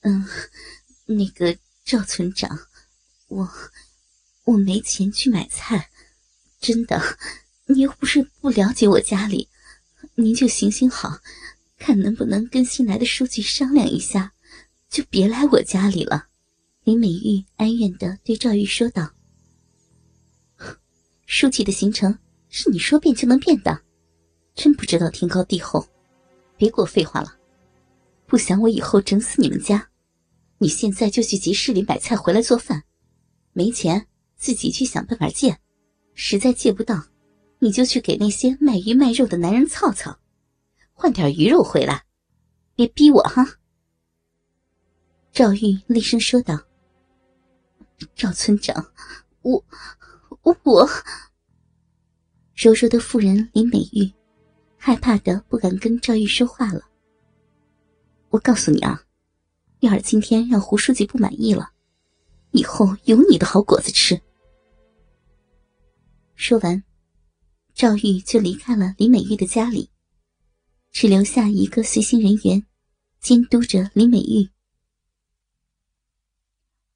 嗯，那个赵村长，我我没钱去买菜，真的。你又不是不了解我家里，您就行行好，看能不能跟新来的书记商量一下，就别来我家里了。林美玉哀怨的对赵玉说道：“书记的行程是你说变就能变的，真不知道天高地厚，别给我废话了。不想我以后整死你们家，你现在就去集市里买菜回来做饭，没钱自己去想办法借，实在借不到。”你就去给那些卖鱼卖肉的男人操操，换点鱼肉回来，别逼我哈。”赵玉厉声说道。“赵村长，我我我。”柔柔的妇人林美玉害怕的不敢跟赵玉说话了。我告诉你啊，要是今天让胡书记不满意了，以后有你的好果子吃。说完。赵玉就离开了李美玉的家里，只留下一个随行人员，监督着李美玉。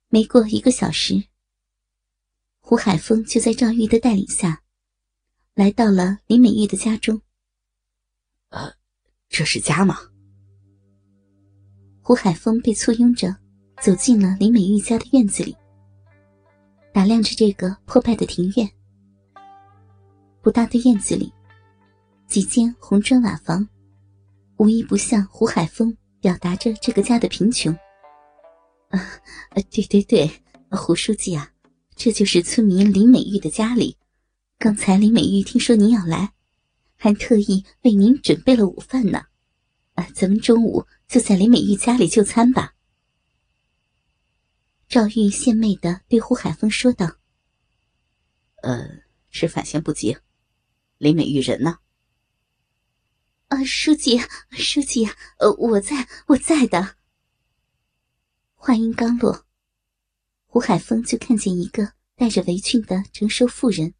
没过一个小时，胡海峰就在赵玉的带领下，来到了李美玉的家中。呃，这是家吗？胡海峰被簇拥着走进了林美玉家的院子里，打量着这个破败的庭院。不大的院子里，几间红砖瓦房，无一不向胡海峰表达着这个家的贫穷。啊，对对对，胡书记啊，这就是村民林美玉的家里。刚才林美玉听说您要来，还特意为您准备了午饭呢。啊，咱们中午就在林美玉家里就餐吧。赵玉献媚的对胡海峰说道：“呃，吃饭先不急。”林美玉人呢？啊，书记，书记，呃，我在，我在的。话音刚落，胡海峰就看见一个戴着围裙的成熟妇人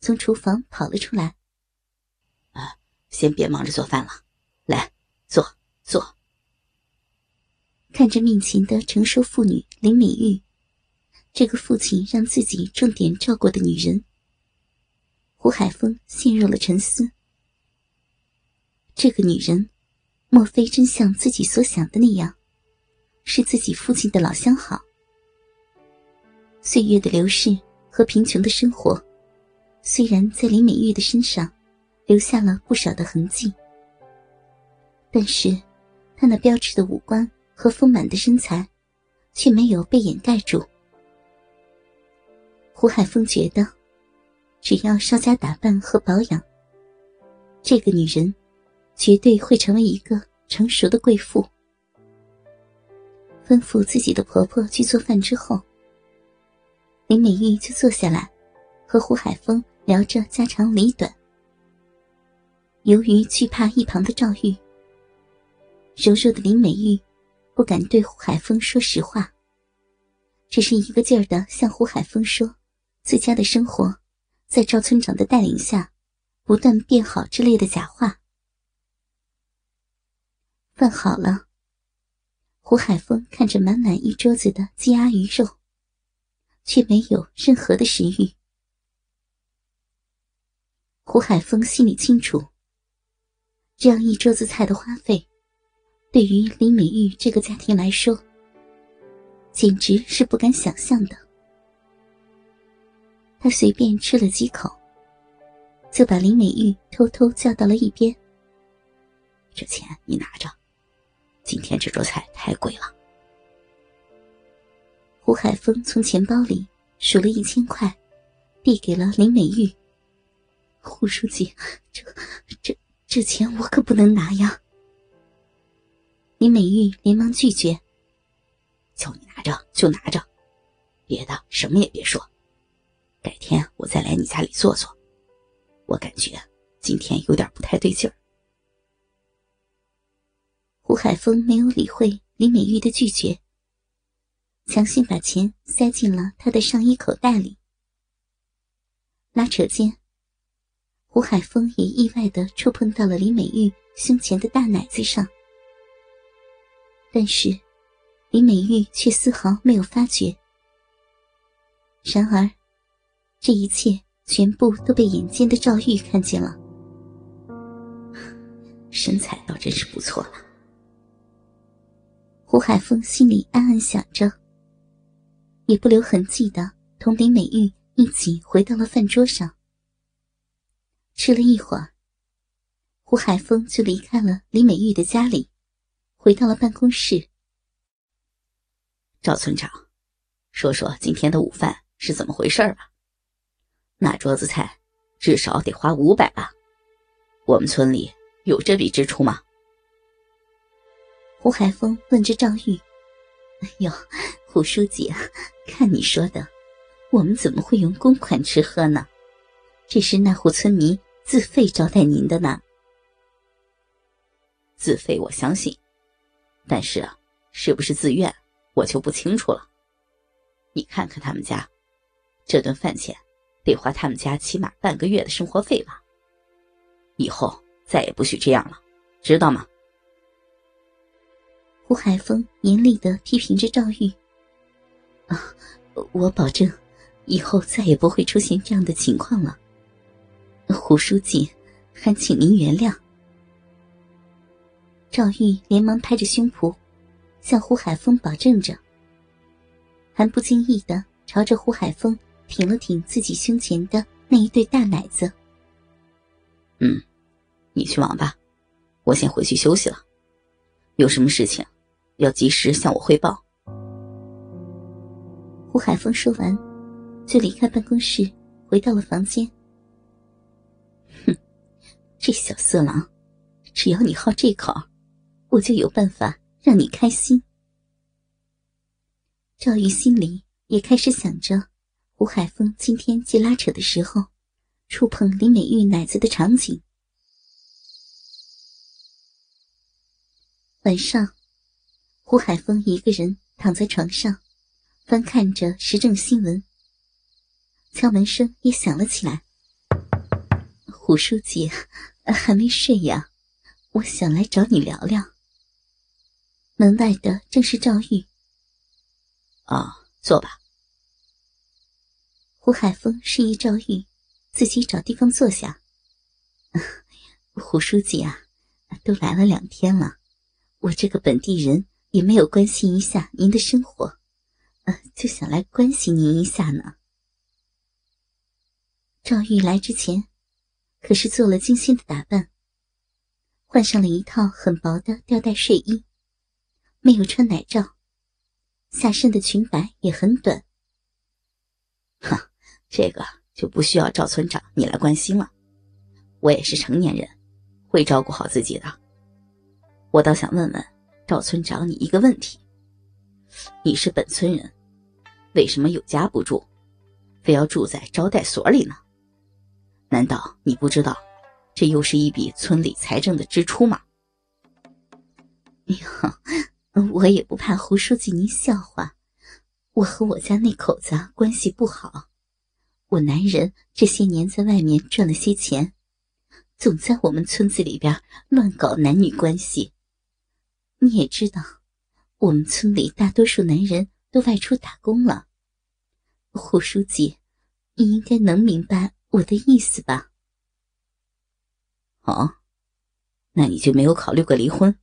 从厨房跑了出来。啊，先别忙着做饭了，来，坐坐。看着面前的成熟妇女林美玉，这个父亲让自己重点照顾的女人。胡海峰陷入了沉思。这个女人，莫非真像自己所想的那样，是自己父亲的老相好？岁月的流逝和贫穷的生活，虽然在林美玉的身上留下了不少的痕迹，但是她那标致的五官和丰满的身材，却没有被掩盖住。胡海峰觉得。只要稍加打扮和保养，这个女人绝对会成为一个成熟的贵妇。吩咐自己的婆婆去做饭之后，林美玉就坐下来，和胡海峰聊着家长里短。由于惧怕一旁的赵玉，柔弱的林美玉不敢对胡海峰说实话，只是一个劲儿的向胡海峰说自家的生活。在赵村长的带领下，不断变好之类的假话。饭好了，胡海峰看着满满一桌子的鸡鸭鱼肉，却没有任何的食欲。胡海峰心里清楚，这样一桌子菜的花费，对于林美玉这个家庭来说，简直是不敢想象的。他随便吃了几口，就把林美玉偷偷叫到了一边。这钱你拿着，今天这桌菜太贵了。胡海峰从钱包里数了一千块，递给了林美玉。胡书记，这、这、这钱我可不能拿呀！林美玉连忙拒绝：“叫你拿着就拿着，别的什么也别说。”改天我再来你家里坐坐，我感觉今天有点不太对劲儿。胡海峰没有理会李美玉的拒绝，强行把钱塞进了他的上衣口袋里。拉扯间，胡海峰也意外的触碰到了李美玉胸前的大奶子上，但是林美玉却丝毫没有发觉。然而，这一切全部都被眼尖的赵玉看见了。身材倒真是不错了。胡海峰心里暗暗想着，也不留痕迹的同林美玉一起回到了饭桌上。吃了一会儿，胡海峰就离开了李美玉的家里，回到了办公室。赵村长，说说今天的午饭是怎么回事吧？那桌子菜至少得花五百吧？我们村里有这笔支出吗？胡海峰问着赵玉：“哎呦，胡书记，看你说的，我们怎么会用公款吃喝呢？这是那户村民自费招待您的呢。自费我相信，但是啊，是不是自愿，我就不清楚了。你看看他们家，这顿饭钱得花他们家起码半个月的生活费吧？以后再也不许这样了，知道吗？”胡海峰严厉的批评着赵玉：“啊，我保证，以后再也不会出现这样的情况了。胡书记，还请您原谅。”赵玉连忙拍着胸脯，向胡海峰保证着，还不经意的朝着胡海峰挺了挺自己胸前的那一对大奶子。“嗯，你去忙吧，我先回去休息了。有什么事情？”要及时向我汇报。胡海峰说完，就离开办公室，回到了房间。哼，这小色狼，只要你好这口，我就有办法让你开心。赵玉心里也开始想着，胡海峰今天既拉扯的时候，触碰林美玉奶子的场景。晚上。胡海峰一个人躺在床上，翻看着时政新闻。敲门声也响了起来。胡书记还没睡呀？我想来找你聊聊。门外的正是赵玉。啊，坐吧。胡海峰示意赵玉自己找地方坐下。胡书记啊，都来了两天了，我这个本地人。也没有关心一下您的生活，呃，就想来关心您一下呢。赵玉来之前，可是做了精心的打扮，换上了一套很薄的吊带睡衣，没有穿奶罩，下身的裙摆也很短。哼，这个就不需要赵村长你来关心了，我也是成年人，会照顾好自己的。我倒想问问。赵村长，你一个问题：你是本村人，为什么有家不住，非要住在招待所里呢？难道你不知道，这又是一笔村里财政的支出吗？哎呦，我也不怕胡书记您笑话，我和我家那口子关系不好，我男人这些年在外面赚了些钱，总在我们村子里边乱搞男女关系。你也知道，我们村里大多数男人都外出打工了。胡书记，你应该能明白我的意思吧？哦，那你就没有考虑过离婚？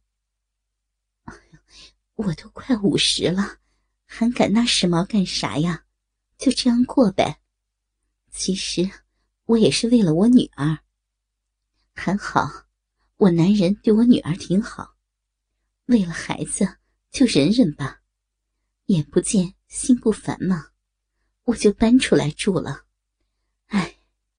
我都快五十了，还赶那时髦干啥呀？就这样过呗。其实我也是为了我女儿。还好，我男人对我女儿挺好。为了孩子，就忍忍吧，眼不见心不烦嘛，我就搬出来住了。